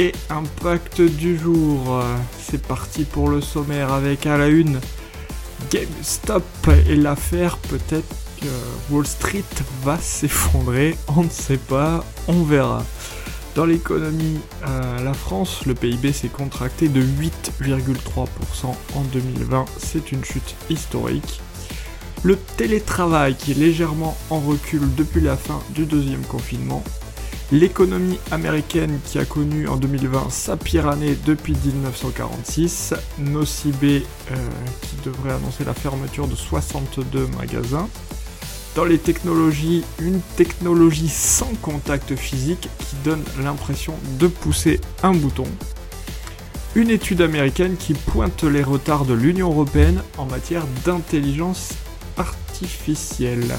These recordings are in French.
et impact du jour. C'est parti pour le sommaire avec à la une GameStop et l'affaire peut-être que Wall Street va s'effondrer, on ne sait pas, on verra. Dans l'économie, euh, la France, le PIB s'est contracté de 8,3% en 2020, c'est une chute historique. Le télétravail qui est légèrement en recul depuis la fin du deuxième confinement. L'économie américaine qui a connu en 2020 sa pire année depuis 1946. Nocibé euh, qui devrait annoncer la fermeture de 62 magasins. Dans les technologies, une technologie sans contact physique qui donne l'impression de pousser un bouton. Une étude américaine qui pointe les retards de l'Union européenne en matière d'intelligence artificielle.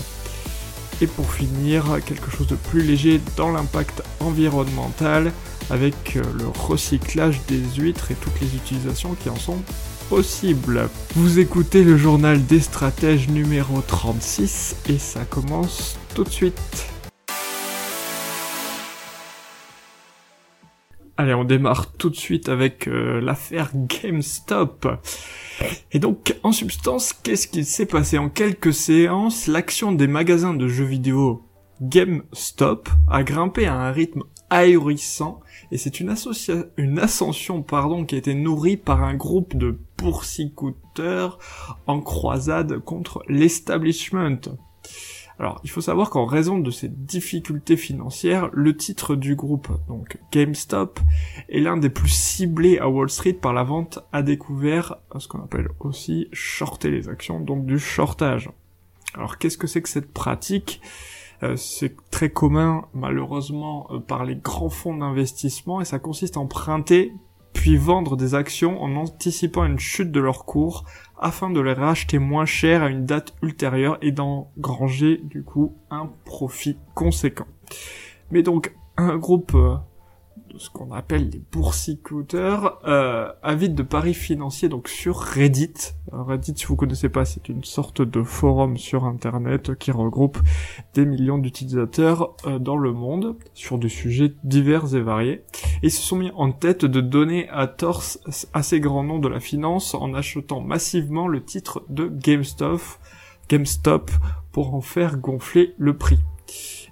Et pour finir, quelque chose de plus léger dans l'impact environnemental avec le recyclage des huîtres et toutes les utilisations qui en sont possible. Vous écoutez le journal des stratèges numéro 36 et ça commence tout de suite. Allez, on démarre tout de suite avec euh, l'affaire GameStop. Et donc, en substance, qu'est-ce qui s'est passé? En quelques séances, l'action des magasins de jeux vidéo GameStop a grimpé à un rythme ahurissant et c'est une, ascension pardon, qui a été nourrie par un groupe de poursicouteurs en croisade contre l'establishment. Alors, il faut savoir qu'en raison de ces difficultés financières, le titre du groupe, donc GameStop, est l'un des plus ciblés à Wall Street par la vente à découvert, ce qu'on appelle aussi shorter les actions, donc du shortage. Alors, qu'est-ce que c'est que cette pratique? Euh, c'est très commun malheureusement euh, par les grands fonds d'investissement et ça consiste à emprunter puis vendre des actions en anticipant une chute de leur cours afin de les racheter moins cher à une date ultérieure et d'engranger du coup un profit conséquent. Mais donc un groupe euh, ce qu'on appelle les boursicoteurs, euh, avides de paris financiers donc sur Reddit. Reddit, si vous connaissez pas, c'est une sorte de forum sur Internet qui regroupe des millions d'utilisateurs euh, dans le monde sur des sujets divers et variés. Ils se sont mis en tête de donner à torse assez grand nom de la finance en achetant massivement le titre de GameStop, GameStop pour en faire gonfler le prix.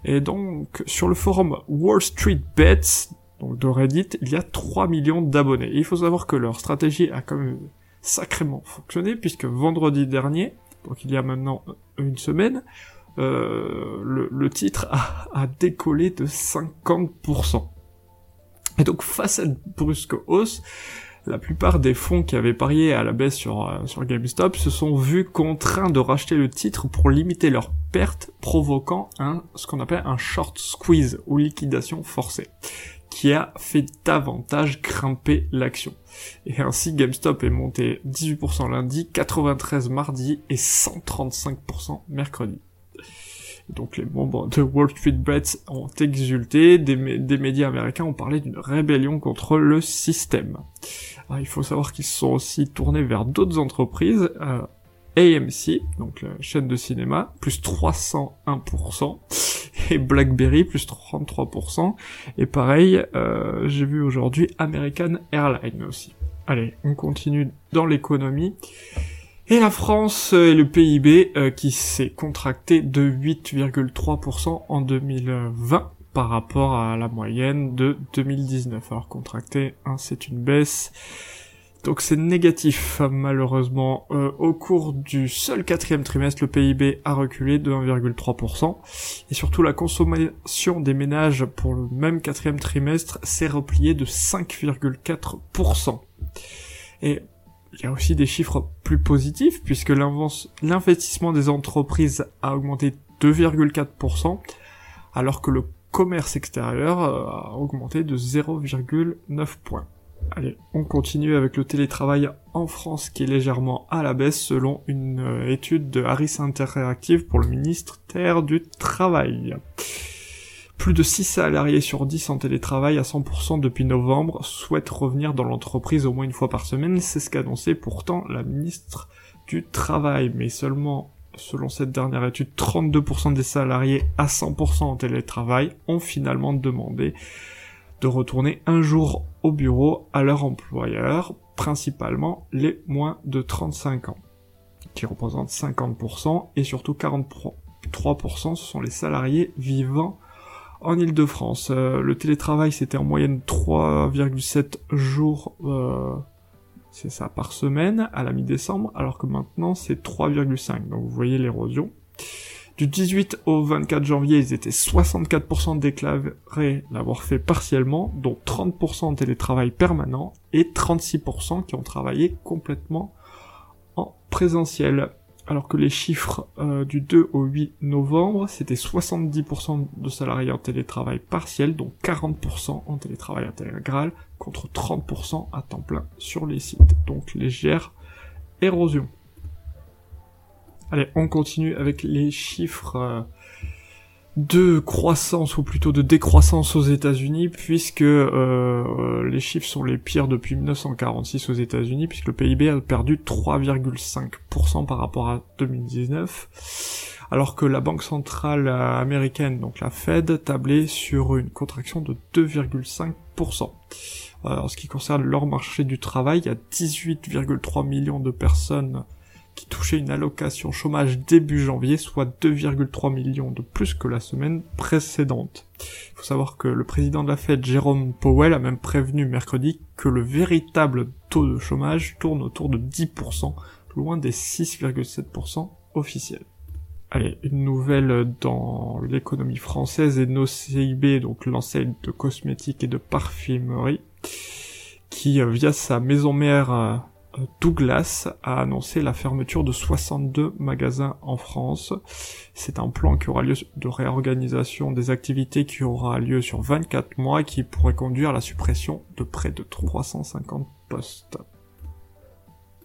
Et donc, sur le forum Wall Street Bets, donc de Reddit, il y a 3 millions d'abonnés. il faut savoir que leur stratégie a quand même sacrément fonctionné, puisque vendredi dernier, donc il y a maintenant une semaine, euh, le, titre a, décollé de 50%. Et donc face à une brusque hausse, la plupart des fonds qui avaient parié à la baisse sur, euh, sur GameStop se sont vus contraints de racheter le titre pour limiter leurs pertes, provoquant un, ce qu'on appelle un short squeeze ou liquidation forcée qui a fait davantage grimper l'action. Et ainsi GameStop est monté 18% lundi, 93% mardi et 135% mercredi. donc les membres de Wall Street Bets ont exulté, des, médias américains ont parlé d'une rébellion contre le système. il faut savoir qu'ils se sont aussi tournés vers d'autres entreprises, euh, AMC, donc chaîne de cinéma, plus 301%, BlackBerry, plus 33%, et pareil, euh, j'ai vu aujourd'hui American Airlines aussi. Allez, on continue dans l'économie. Et la France et le PIB euh, qui s'est contracté de 8,3% en 2020 par rapport à la moyenne de 2019. Alors contracté, hein, c'est une baisse donc c'est négatif malheureusement. Euh, au cours du seul quatrième trimestre, le PIB a reculé de 1,3%. Et surtout la consommation des ménages pour le même quatrième trimestre s'est repliée de 5,4%. Et il y a aussi des chiffres plus positifs puisque l'investissement des entreprises a augmenté 2,4% alors que le commerce extérieur euh, a augmenté de 0,9 points. Allez, on continue avec le télétravail en France qui est légèrement à la baisse selon une euh, étude de Harris Interactive pour le ministère du Travail. Plus de 6 salariés sur 10 en télétravail à 100% depuis novembre souhaitent revenir dans l'entreprise au moins une fois par semaine, c'est ce qu'annonçait pourtant la ministre du Travail, mais seulement selon cette dernière étude, 32% des salariés à 100% en télétravail ont finalement demandé de retourner un jour au bureau à leur employeur, principalement les moins de 35 ans, qui représentent 50%, et surtout 43% ce sont les salariés vivant en Ile-de-France. Euh, le télétravail, c'était en moyenne 3,7 jours, euh, c'est ça, par semaine à la mi-décembre, alors que maintenant c'est 3,5. Donc vous voyez l'érosion. Du 18 au 24 janvier, ils étaient 64% déclarés l'avoir fait partiellement, dont 30% en télétravail permanent et 36% qui ont travaillé complètement en présentiel alors que les chiffres euh, du 2 au 8 novembre, c'était 70% de salariés en télétravail partiel, donc 40% en télétravail intégral, contre 30% à temps plein sur les sites. Donc légère érosion. Allez, on continue avec les chiffres euh, de croissance ou plutôt de décroissance aux États-Unis puisque euh, euh, les chiffres sont les pires depuis 1946 aux États-Unis puisque le PIB a perdu 3,5% par rapport à 2019 alors que la banque centrale américaine donc la Fed tablait sur une contraction de 2,5%. En ce qui concerne leur marché du travail, il y a 18,3 millions de personnes qui touchait une allocation chômage début janvier, soit 2,3 millions de plus que la semaine précédente. Il faut savoir que le président de la Fed, Jérôme Powell, a même prévenu mercredi que le véritable taux de chômage tourne autour de 10%, loin des 6,7% officiels. Allez, une nouvelle dans l'économie française et nos CIB, donc l'enseigne de cosmétiques et de parfumerie, qui, euh, via sa maison mère euh, Douglas a annoncé la fermeture de 62 magasins en France. C'est un plan qui aura lieu de réorganisation des activités qui aura lieu sur 24 mois et qui pourrait conduire à la suppression de près de 350 postes.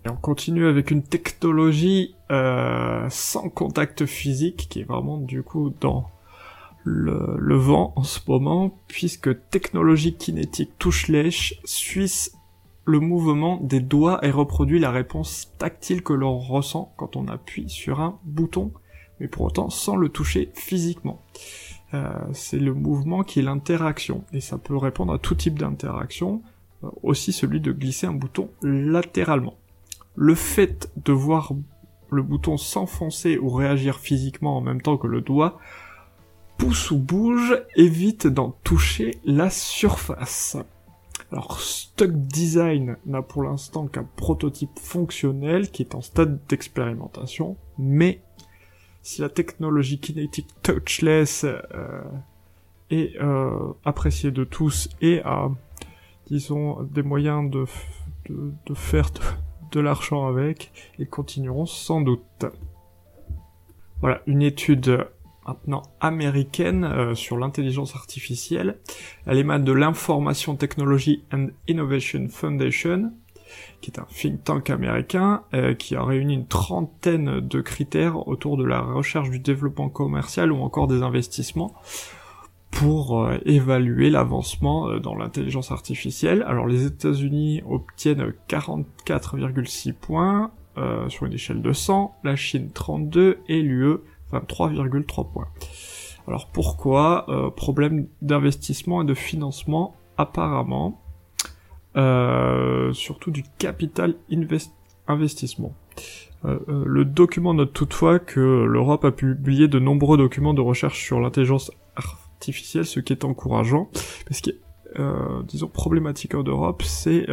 Et on continue avec une technologie euh, sans contact physique qui est vraiment du coup dans le, le vent en ce moment puisque technologie kinétique touche lèche suisse le mouvement des doigts et reproduit la réponse tactile que l'on ressent quand on appuie sur un bouton, mais pour autant sans le toucher physiquement. Euh, c'est le mouvement qui est l'interaction, et ça peut répondre à tout type d'interaction, euh, aussi celui de glisser un bouton latéralement. Le fait de voir le bouton s'enfoncer ou réagir physiquement en même temps que le doigt pousse ou bouge évite d'en toucher la surface. Alors Stuck Design n'a pour l'instant qu'un prototype fonctionnel qui est en stade d'expérimentation, mais si la technologie Kinetic Touchless euh, est euh, appréciée de tous et a, disons, des moyens de, de, faire de l'argent avec, ils continueront sans doute. Voilà, une étude maintenant américaine euh, sur l'intelligence artificielle. Elle émane de l'Information Technology and Innovation Foundation, qui est un think tank américain euh, qui a réuni une trentaine de critères autour de la recherche du développement commercial ou encore des investissements pour euh, évaluer l'avancement dans l'intelligence artificielle. Alors les États-Unis obtiennent 44,6 points sur une échelle de 100, la Chine 32 et l'UE 3,3 points. Alors pourquoi? Euh, Problème d'investissement et de financement apparemment, euh, surtout du capital investissement. Euh, le document note toutefois que l'Europe a publié de nombreux documents de recherche sur l'intelligence artificielle, ce qui est encourageant. Mais ce qui est, disons, problématique en Europe, c'est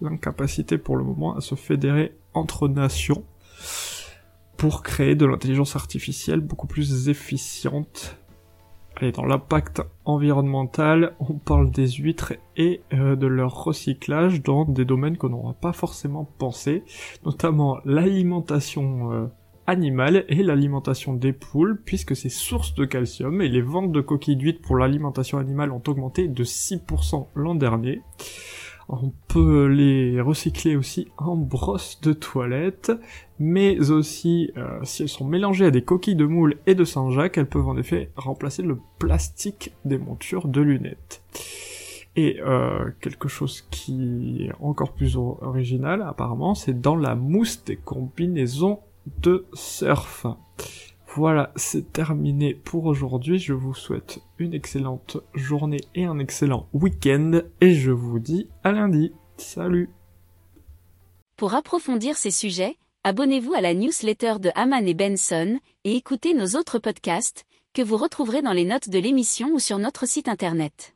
l'incapacité pour le moment à se fédérer entre nations pour créer de l'intelligence artificielle beaucoup plus efficiente. Allez, dans l'impact environnemental, on parle des huîtres et euh, de leur recyclage dans des domaines qu'on n'aura pas forcément pensé, notamment l'alimentation euh, animale et l'alimentation des poules, puisque c'est source de calcium et les ventes de coquilles d'huîtres pour l'alimentation animale ont augmenté de 6% l'an dernier. On peut les recycler aussi en brosse de toilette, mais aussi euh, si elles sont mélangées à des coquilles de moule et de Saint-Jacques, elles peuvent en effet remplacer le plastique des montures de lunettes. Et euh, quelque chose qui est encore plus original apparemment, c'est dans la mousse des combinaisons de surf. Voilà, c'est terminé pour aujourd'hui. Je vous souhaite une excellente journée et un excellent week-end. Et je vous dis à lundi. Salut Pour approfondir ces sujets, abonnez-vous à la newsletter de Haman et Benson et écoutez nos autres podcasts que vous retrouverez dans les notes de l'émission ou sur notre site internet.